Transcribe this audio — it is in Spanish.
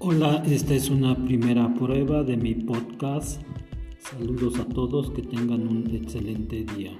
Hola, esta es una primera prueba de mi podcast. Saludos a todos, que tengan un excelente día.